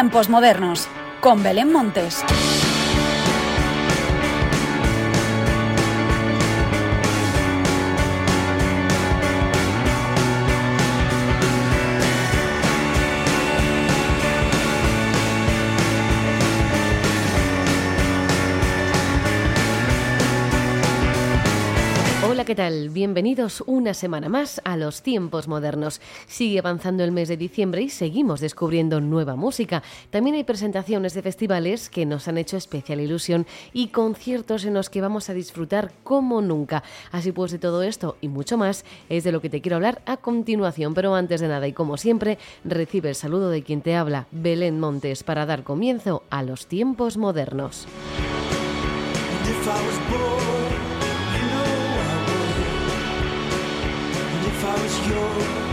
Tiempos modernos, con Belén Montes. ¿Qué tal? Bienvenidos una semana más a los tiempos modernos. Sigue avanzando el mes de diciembre y seguimos descubriendo nueva música. También hay presentaciones de festivales que nos han hecho especial ilusión y conciertos en los que vamos a disfrutar como nunca. Así pues, de todo esto y mucho más es de lo que te quiero hablar a continuación. Pero antes de nada y como siempre, recibe el saludo de quien te habla, Belén Montes, para dar comienzo a los tiempos modernos. show.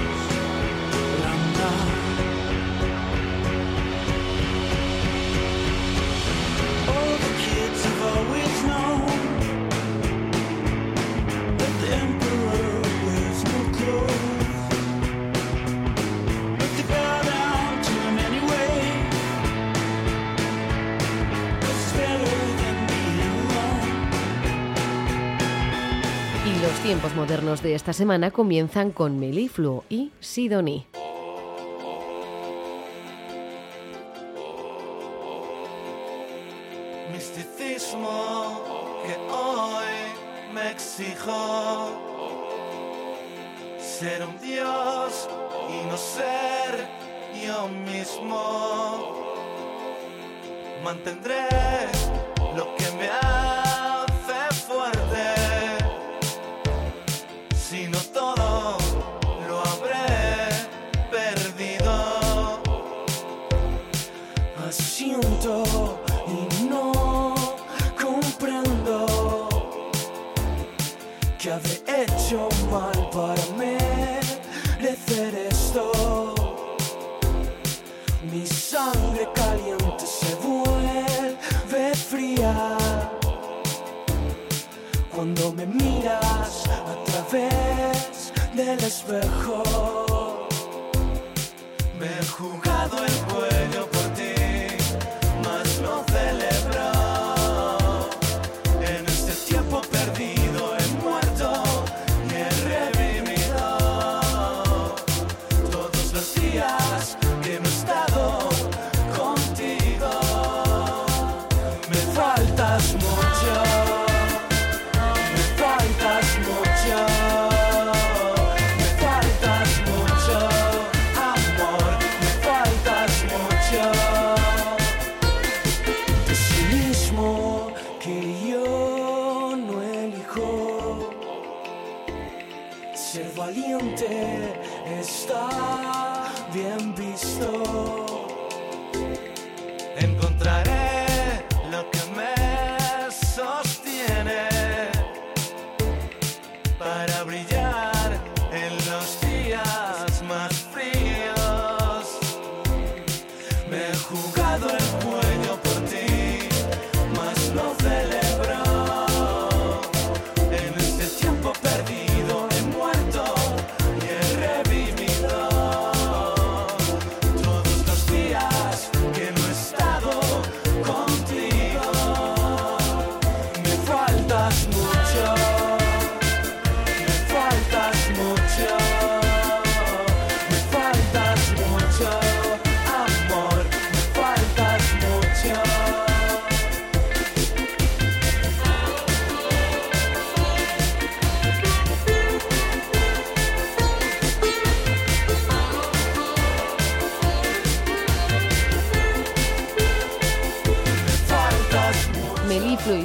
Tiempos modernos de esta semana comienzan con Melifluo y Sidoní. Misticismo que hoy me exijo ser un dios y no ser yo mismo. Mantendré lo que me ha cuando me miras a través del espejo. Me he jugado el cuello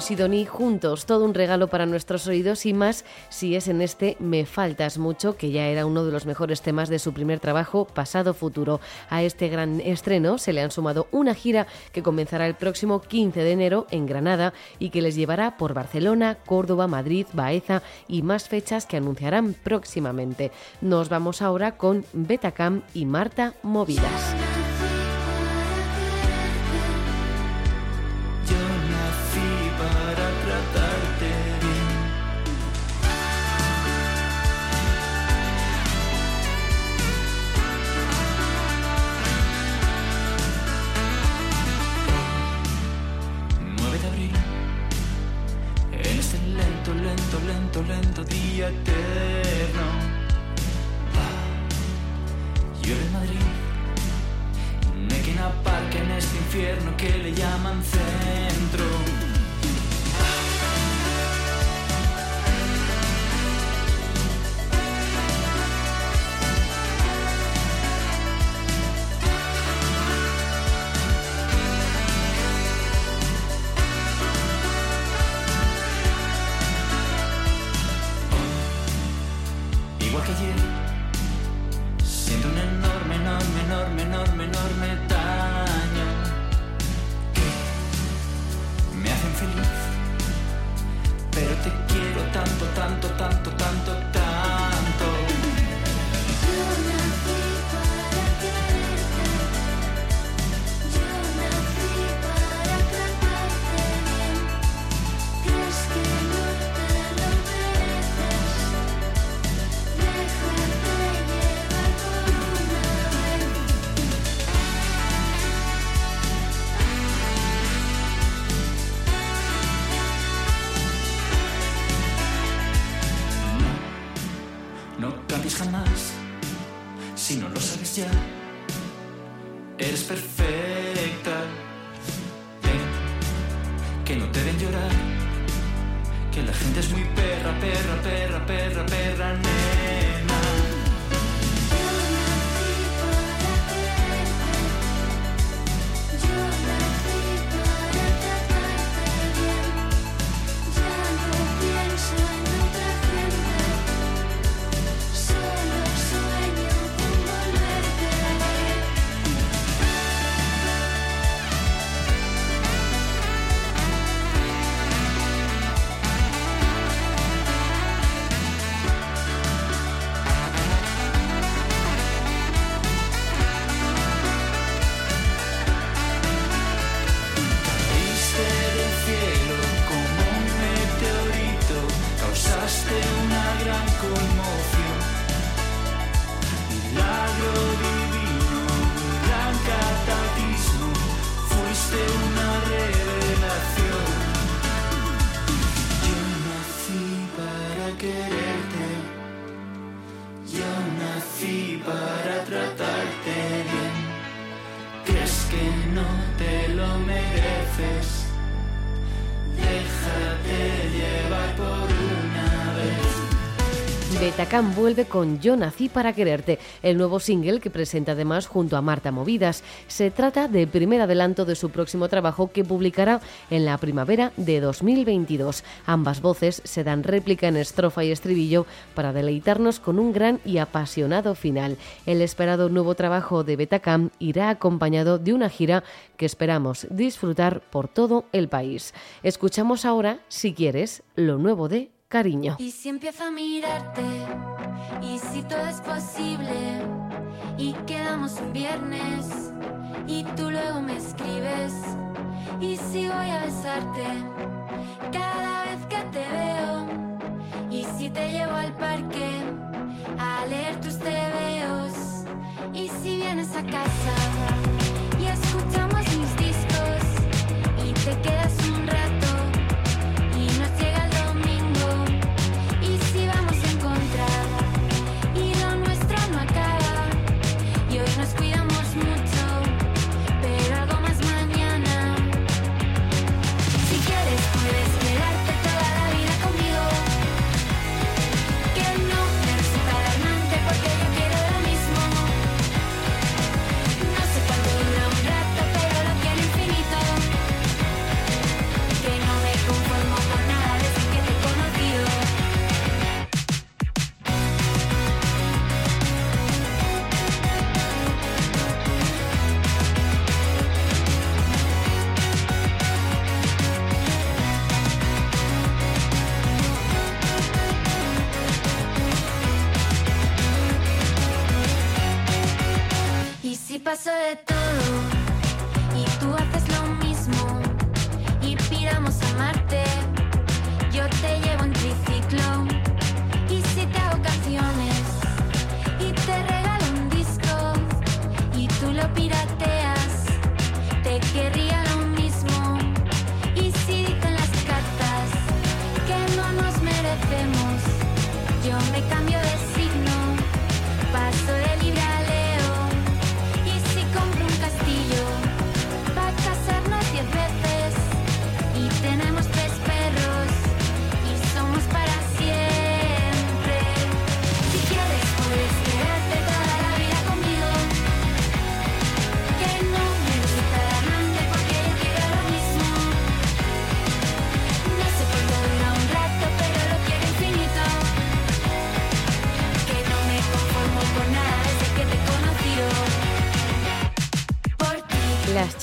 Sidoní juntos, todo un regalo para nuestros oídos y más si es en este Me Faltas Mucho, que ya era uno de los mejores temas de su primer trabajo, Pasado Futuro. A este gran estreno se le han sumado una gira que comenzará el próximo 15 de enero en Granada y que les llevará por Barcelona, Córdoba, Madrid, Baeza y más fechas que anunciarán próximamente. Nos vamos ahora con Betacam y Marta Movidas. Betacam vuelve con Yo nací para quererte, el nuevo single que presenta además junto a Marta Movidas. Se trata del primer adelanto de su próximo trabajo que publicará en la primavera de 2022. Ambas voces se dan réplica en estrofa y estribillo para deleitarnos con un gran y apasionado final. El esperado nuevo trabajo de Betacam irá acompañado de una gira que esperamos disfrutar por todo el país. Escuchamos ahora, si quieres, lo nuevo de Cariño. Y si empiezo a mirarte, y si todo es posible, y quedamos un viernes, y tú luego me escribes, y si voy a besarte cada vez que te veo, y si te llevo al parque a leer tus tebeos, y si vienes a casa y escuchamos mis discos, y te quedas un rato.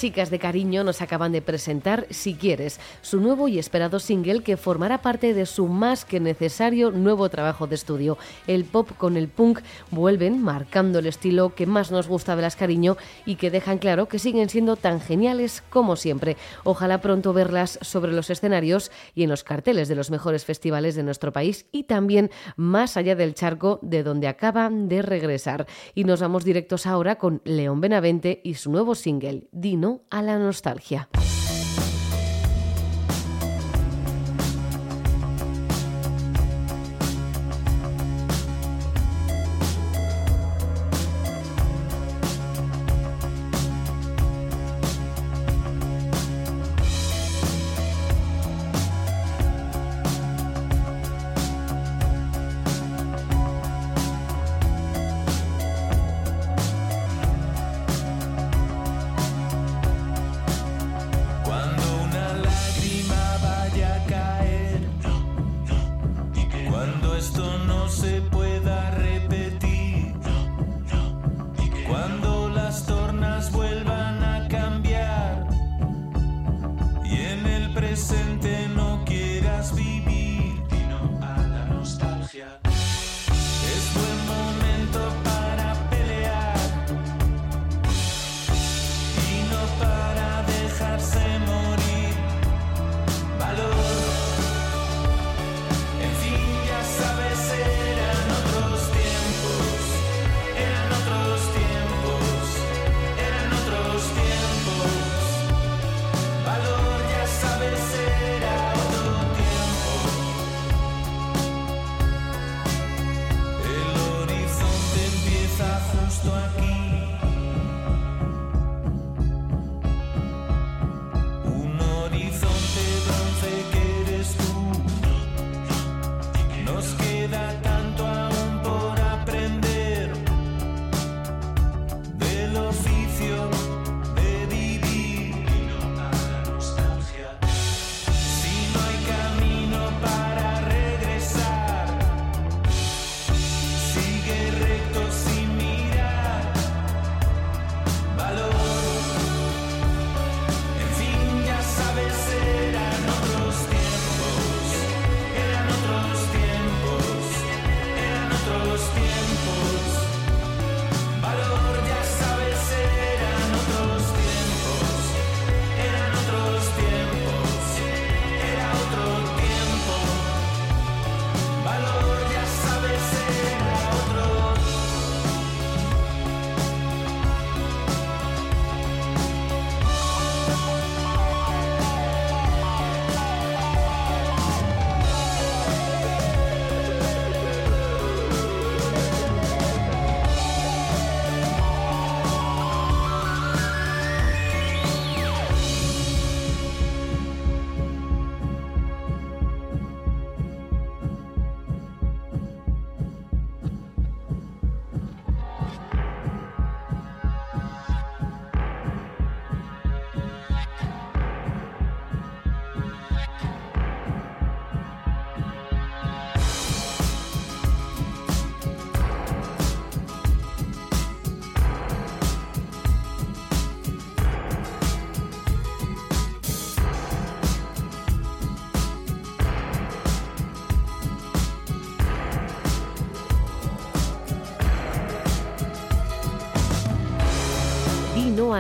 De cariño nos acaban de presentar Si quieres, su nuevo y esperado single que formará parte de su más que necesario nuevo trabajo de estudio. El pop con el punk vuelven marcando el estilo que más nos gusta de las cariño y que dejan claro que siguen siendo tan geniales como siempre. Ojalá pronto verlas sobre los escenarios y en los carteles de los mejores festivales de nuestro país y también más allá del charco de donde acaban de regresar. Y nos vamos directos ahora con León Benavente y su nuevo single, Dino a la nostalgia.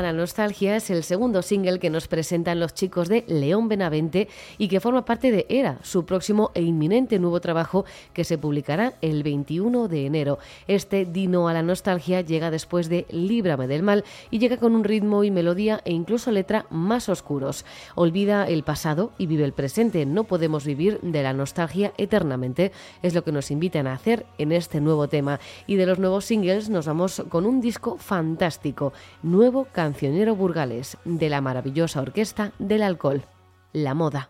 La nostalgia es el segundo single que nos presentan los chicos de León Benavente y que forma parte de Era, su próximo e inminente nuevo trabajo que se publicará el 21 de enero. Este Dino a la nostalgia llega después de Líbrame del mal y llega con un ritmo y melodía e incluso letra más oscuros. Olvida el pasado y vive el presente. No podemos vivir de la nostalgia eternamente. Es lo que nos invitan a hacer en este nuevo tema. Y de los nuevos singles nos vamos con un disco fantástico, nuevo de la maravillosa orquesta del alcohol, La Moda.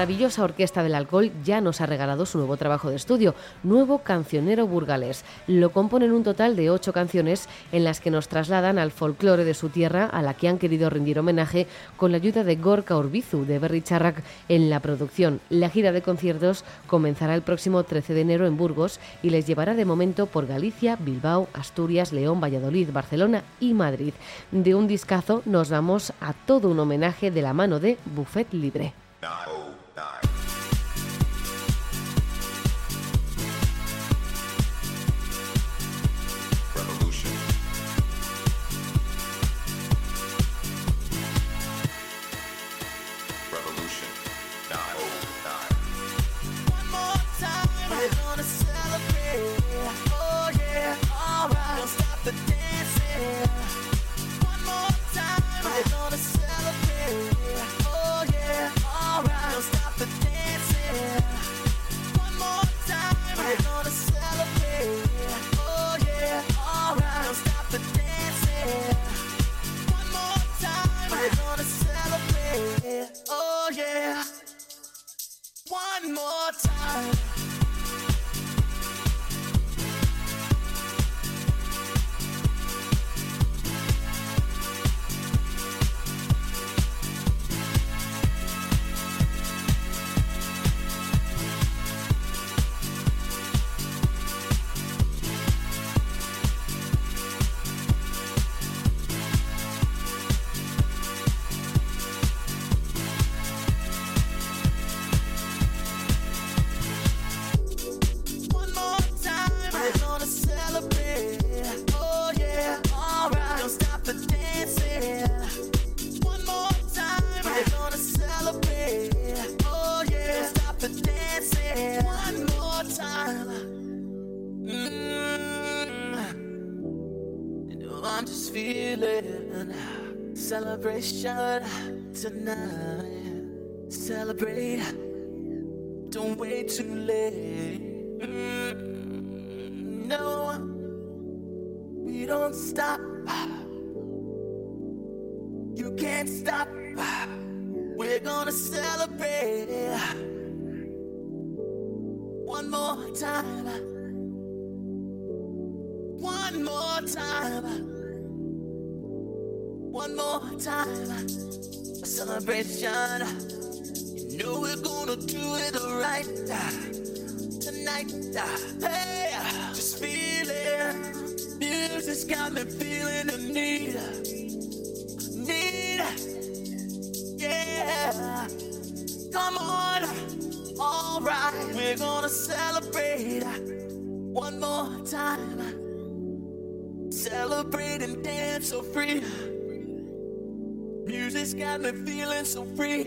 Maravillosa Orquesta del Alcohol ya nos ha regalado su nuevo trabajo de estudio, Nuevo Cancionero Burgalés. Lo componen un total de ocho canciones en las que nos trasladan al folclore de su tierra, a la que han querido rendir homenaje con la ayuda de Gorka Urbizu de Berry Charrac en la producción. La gira de conciertos comenzará el próximo 13 de enero en Burgos y les llevará de momento por Galicia, Bilbao, Asturias, León, Valladolid, Barcelona y Madrid. De un discazo nos vamos a todo un homenaje de la mano de Buffet Libre. time. Wait too late. No, we don't stop. You can't stop. We're gonna celebrate one more time. One more time. One more time. A celebration. Know we're gonna do it right tonight. Hey, just feel it. Music's got me feeling the need. Need. Yeah. Come on. All right. We're gonna celebrate one more time. Celebrate and dance so free. Music's got me feeling so free.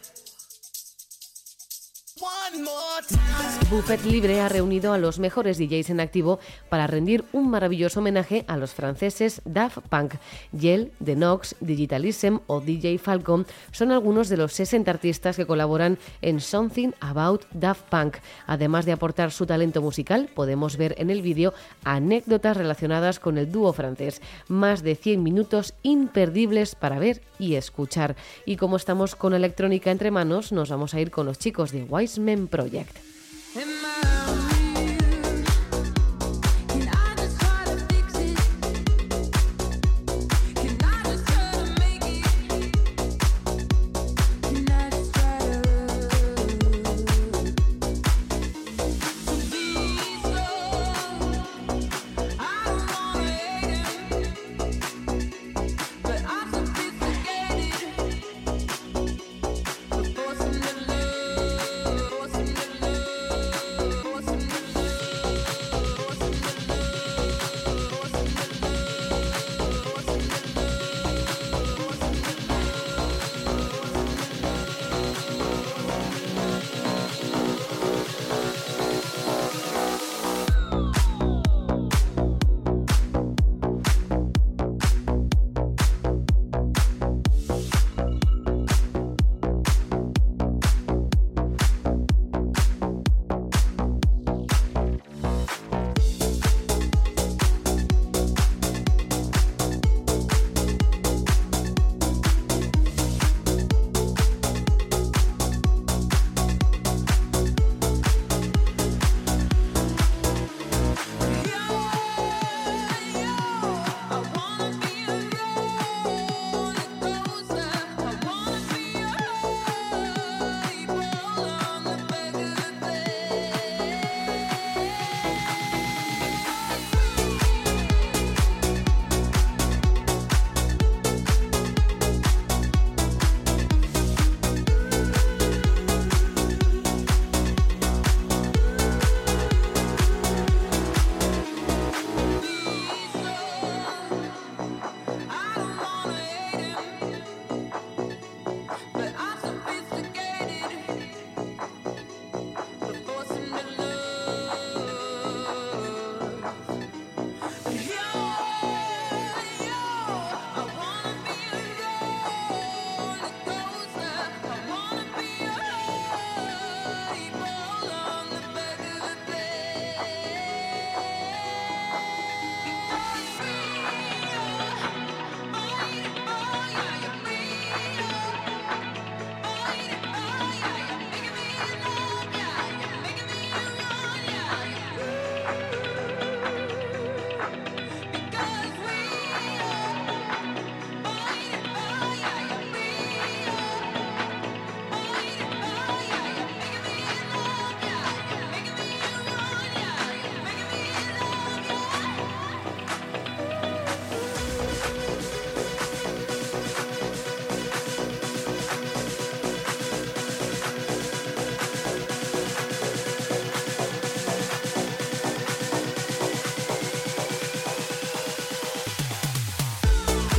Buffet Libre ha reunido a los mejores DJs en activo para rendir un maravilloso homenaje a los franceses Daft Punk. Yel, The Nox, Digitalism o DJ Falcon son algunos de los 60 artistas que colaboran en Something About Daft Punk. Además de aportar su talento musical, podemos ver en el vídeo anécdotas relacionadas con el dúo francés. Más de 100 minutos imperdibles para ver y escuchar. Y como estamos con electrónica entre manos, nos vamos a ir con los chicos de Wise Men Project.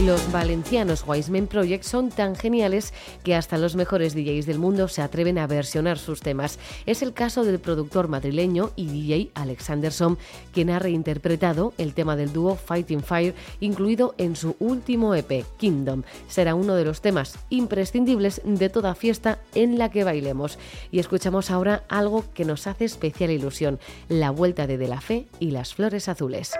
Los valencianos Wiseman Project son tan geniales que hasta los mejores DJs del mundo se atreven a versionar sus temas. Es el caso del productor madrileño y DJ Alexander Som, quien ha reinterpretado el tema del dúo Fighting Fire, incluido en su último EP, Kingdom. Será uno de los temas imprescindibles de toda fiesta en la que bailemos. Y escuchamos ahora algo que nos hace especial ilusión, la vuelta de De la Fe y las Flores Azules.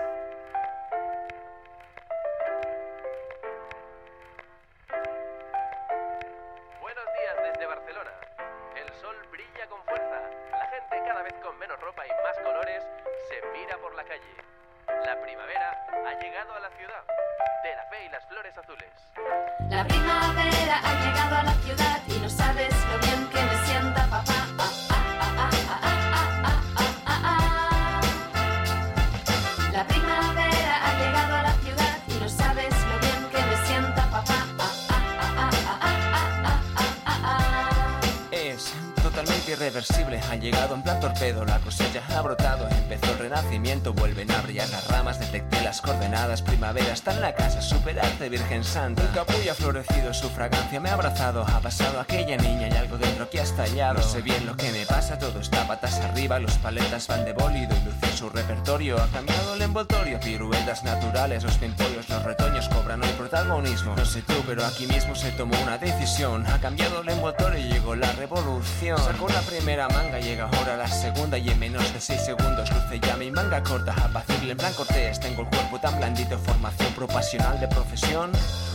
totalmente irreversibles han llegado en plan torpedo. La cosecha ha brotado, empezó el renacimiento, vuelven a brillar las ramas, detecté las coordenadas. Primavera está en la casa, superarte, Virgen Santa. Un capullo ha florecido, su fragancia me ha abrazado. Ha pasado aquella niña y algo dentro que ha estallado. No sé bien lo que me pasa, todo está patas arriba, los paletas van de bólido y luce su repertorio. Ha cambiado el envoltorio, piruetas naturales, los pimpollos, los retoños cobran hoy protagonismo. No sé tú, pero aquí mismo se tomó una decisión. Ha cambiado el envoltorio y llegó la revolución. Sacó la primera manga, llega ahora la segunda y en menos de 6 segundos luce ya mi manga corta, apacible en plan cortés, tengo el cuerpo tan blandito, formación profesional de profesión,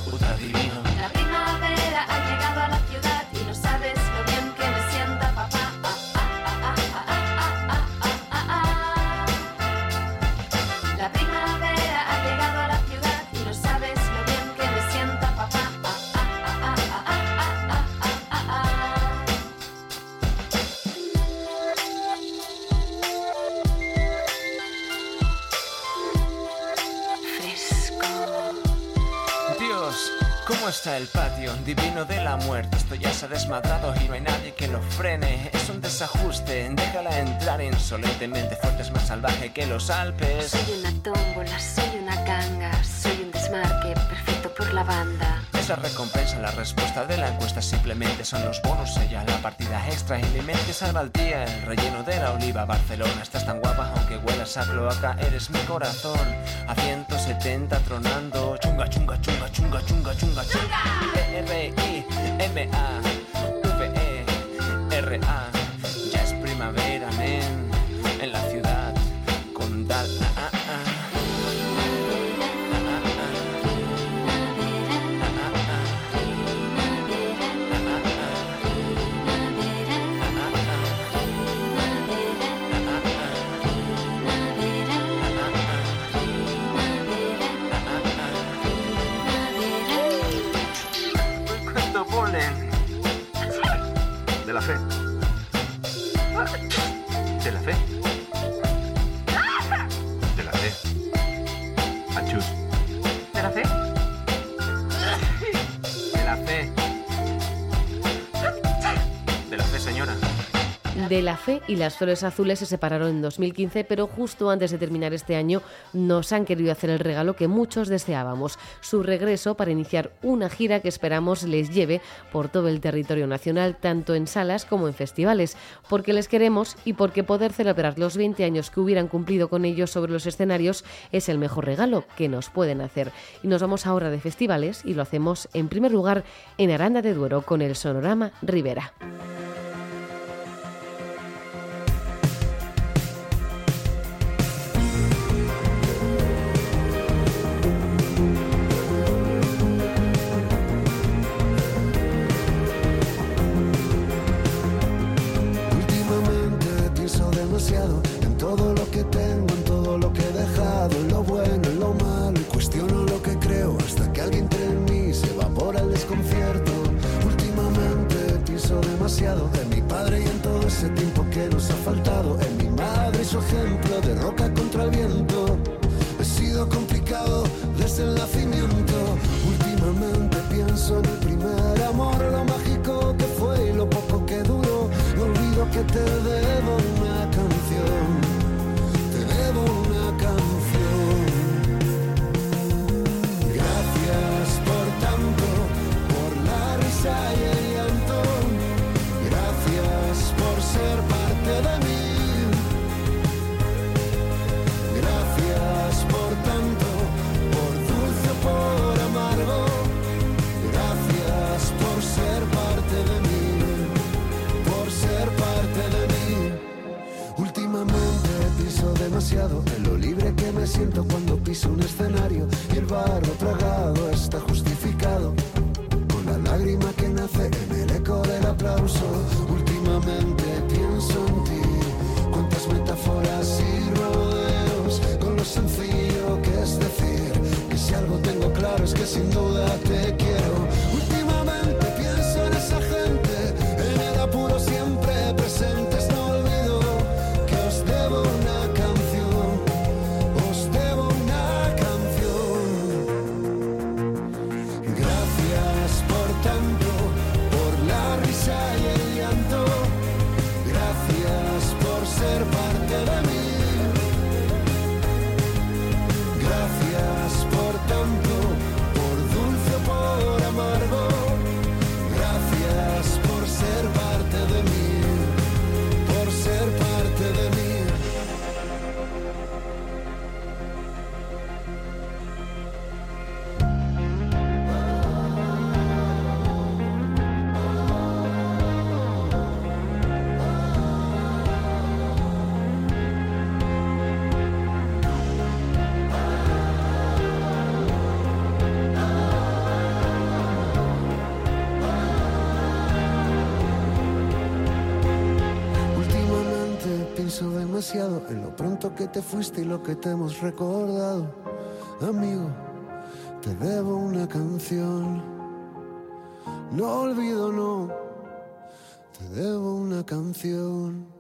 ultra divino. La primavera ha llegado a la ciudad ¿cómo está el patio? Divino de la muerte, esto ya se ha desmadrado y no hay nadie que lo frene. Es un desajuste, déjala entrar insolentemente, fuerte es más salvaje que los Alpes. Soy una tómbola, soy una ganga, soy un desmarque perfecto por la banda. Recompensa, la respuesta de la encuesta simplemente son los bonos, ella la partida extra, el email que salva el día, el relleno de la oliva, Barcelona, estás tan guapa aunque huelas a cloaca, eres mi corazón, a 170 tronando, chunga, chunga, chunga, chunga, chunga, chunga, chunga, V-E-R-A, ya la fe. De la Fe y las Flores Azules se separaron en 2015, pero justo antes de terminar este año nos han querido hacer el regalo que muchos deseábamos, su regreso para iniciar una gira que esperamos les lleve por todo el territorio nacional, tanto en salas como en festivales, porque les queremos y porque poder celebrar los 20 años que hubieran cumplido con ellos sobre los escenarios es el mejor regalo que nos pueden hacer. Y nos vamos ahora de festivales y lo hacemos en primer lugar en Aranda de Duero con el Sonorama Rivera. Demasiado en mi padre y en todo ese tiempo que nos ha faltado, en mi madre y su ejemplo de roca contra el viento. He sido complicado desde el nacimiento. Últimamente pienso en el primer amor, lo mágico que fue y lo poco que duró. No olvido que te en lo pronto que te fuiste y lo que te hemos recordado. Amigo, te debo una canción. No olvido, no, te debo una canción.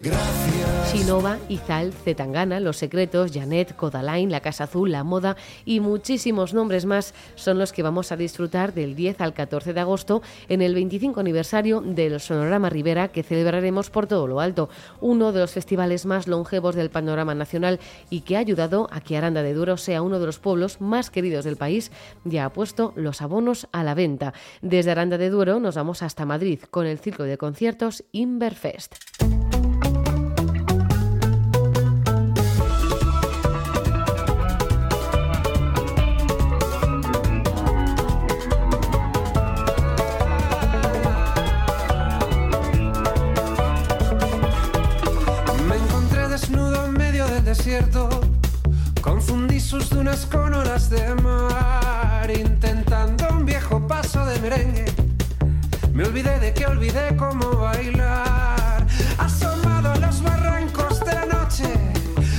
Gracias. Sinova, Izal, Zetangana, Los Secretos, Janet, Codaline, La Casa Azul, La Moda y muchísimos nombres más son los que vamos a disfrutar del 10 al 14 de agosto en el 25 aniversario del Sonorama Rivera que celebraremos por todo lo alto, uno de los festivales más longevos del panorama nacional y que ha ayudado a que Aranda de Duero sea uno de los pueblos más queridos del país y ha puesto los abonos a la venta. Desde Aranda de Duero nos vamos hasta Madrid con el ciclo de conciertos Inverfest. Confundí sus dunas con olas de mar. Intentando un viejo paso de merengue. Me olvidé de que olvidé cómo bailar. Asomado a los barrancos de la noche.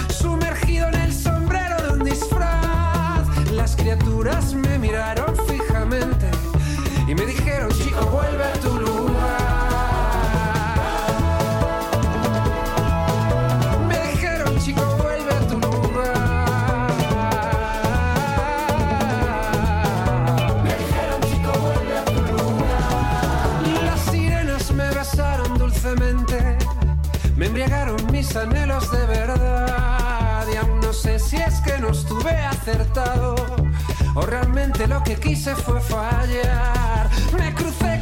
Sumergido en el sombrero de un disfraz. Las criaturas me miraron anhelos de verdad. Y no sé si es que no estuve acertado o realmente lo que quise fue fallar. Me crucé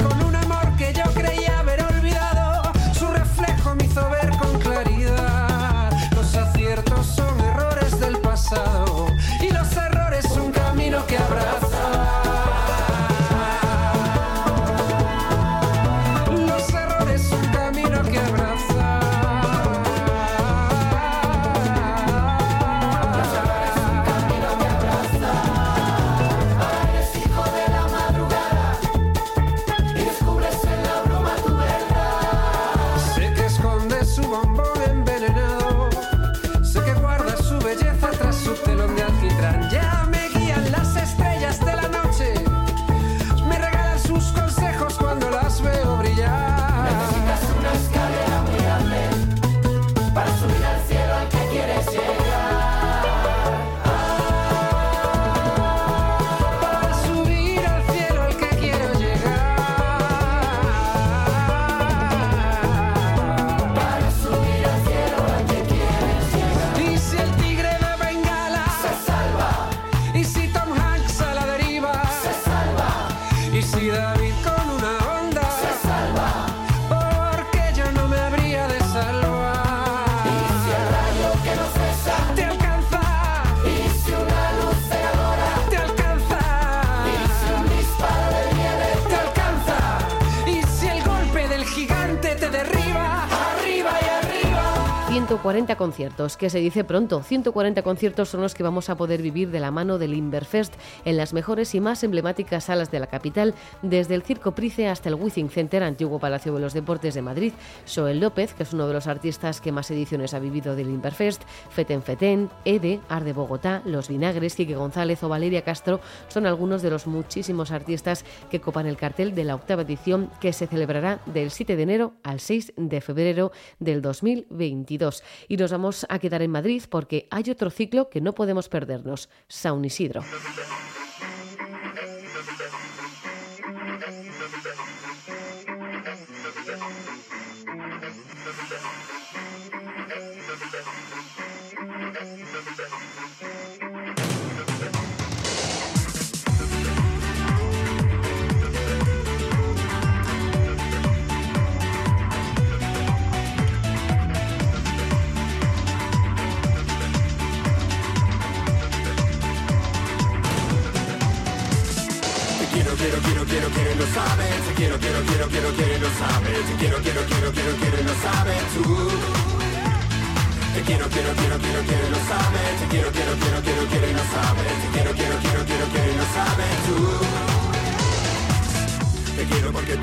140 conciertos, que se dice pronto. 140 conciertos son los que vamos a poder vivir de la mano del Inverfest en las mejores y más emblemáticas salas de la capital, desde el Circo Price hasta el Withing Center, antiguo Palacio de los Deportes de Madrid. Joel López, que es uno de los artistas que más ediciones ha vivido del Inverfest, Feten Feten, Ede, Arde Bogotá, Los Vinagres, Quique González o Valeria Castro son algunos de los muchísimos artistas que copan el cartel de la octava edición que se celebrará del 7 de enero al 6 de febrero del 2022. Y nos vamos a quedar en Madrid porque hay otro ciclo que no podemos perdernos, Saun Isidro.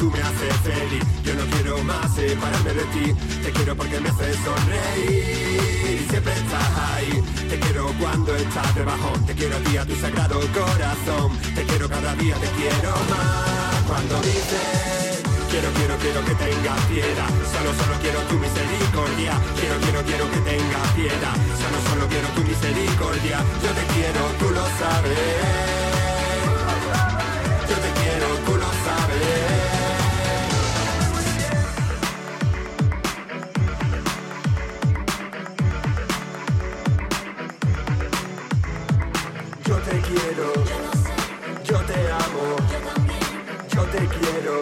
Tú me haces feliz. Yo no quiero más separarme de ti. Te quiero porque me haces sonreír. Siempre estás ahí. Te quiero cuando estás debajo. Te quiero a ti, a tu sagrado corazón. Te quiero cada día, te quiero más. Cuando dices Quiero, quiero, quiero que tenga piedad. Solo, solo quiero tu misericordia. Quiero, quiero, quiero que tenga piedad. Solo, solo quiero tu misericordia. Yo te quiero, tú lo sabes. Te quiero,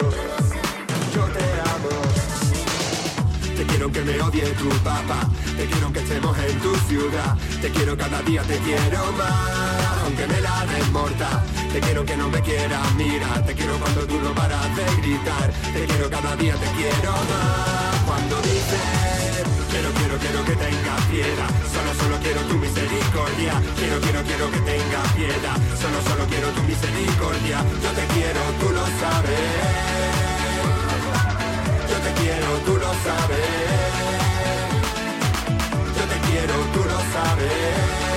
yo te amo. Te quiero aunque me odie tu papá, te quiero aunque estemos en tu ciudad, te quiero cada día, te quiero más, aunque me la des morta. Te quiero que no me quieras mirar, te quiero cuando tú no paras de gritar, te quiero cada día, te quiero más. Cuando dices, quiero, quiero, quiero que tengas piedad, solo, solo quiero tu misericordia, quiero, quiero, quiero que tengas piedad, solo, solo quiero tu misericordia, yo te quiero, tú lo sabes, yo te quiero, tú lo sabes, yo te quiero, tú lo sabes,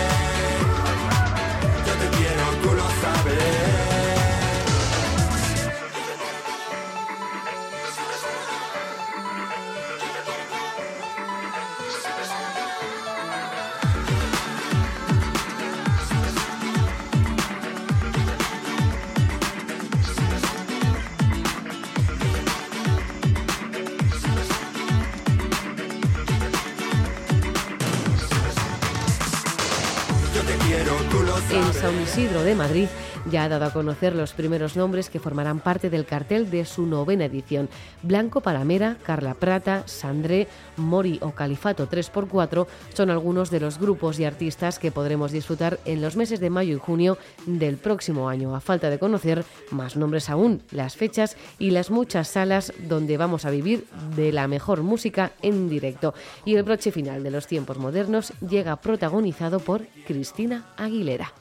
En. San Isidro de Madrid ya ha dado a conocer los primeros nombres que formarán parte del cartel de su novena edición. Blanco Palamera, Carla Prata, Sandré, Mori o Califato 3x4 son algunos de los grupos y artistas que podremos disfrutar en los meses de mayo y junio del próximo año. A falta de conocer más nombres aún, las fechas y las muchas salas donde vamos a vivir de la mejor música en directo. Y el broche final de los tiempos modernos llega protagonizado por Cristina Aguilera.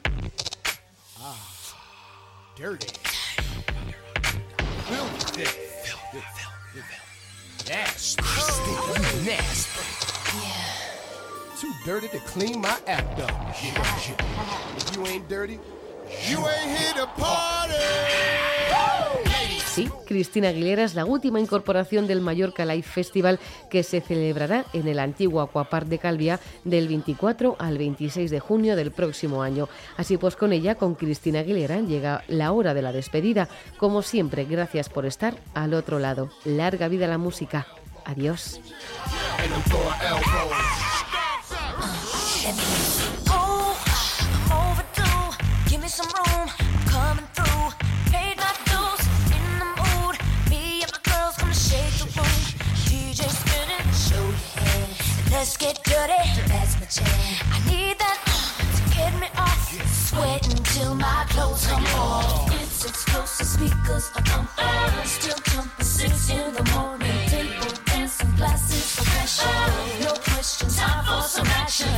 Dirty. Filthy. Nasty. Nasty. Too dirty to clean my act up. If you ain't dirty, you ain't here to party. Sí, Cristina Aguilera es la última incorporación del Mallorca Live Festival que se celebrará en el antiguo Aquapark de Calvia del 24 al 26 de junio del próximo año. Así pues, con ella, con Cristina Aguilera, llega la hora de la despedida. Como siempre, gracias por estar al otro lado. Larga vida la música. Adiós. Let's get dirty. That's my jam. I need that to get me off. Sweating till my clothes come off. It's explosive. Speakers are pumping. Still jumping. Six in the morning. Table dancing. Glasses of pressure. No question. Time for some action.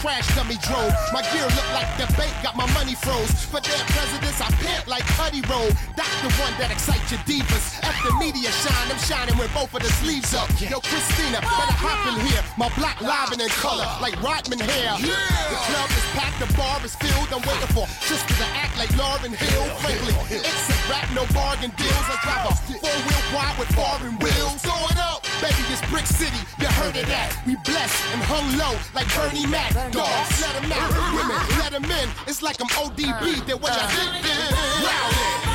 Crash dummy drove. My gear looked like the bank got my money froze. For their presidents, I pant like Putty Roll. That's the one that excites your divas. At the media shine, I'm shining with both of the sleeves up. Yo, Christina, better hop in here. My black live in color, like Rodman hair. The club is packed, the bar is filled. I'm waiting for sisters to act like Lauren Hill. Frankly, it's a rap, no bargain deals. I drive a four-wheel quad with foreign wheels. Throw it up, baby, it's Brick City. You heard of that? We blessed and hung low like Bernie Mac. Dogs, let 'em out. Women, let 'em in. It's like I'm ODB. Then what y'all think? Wow.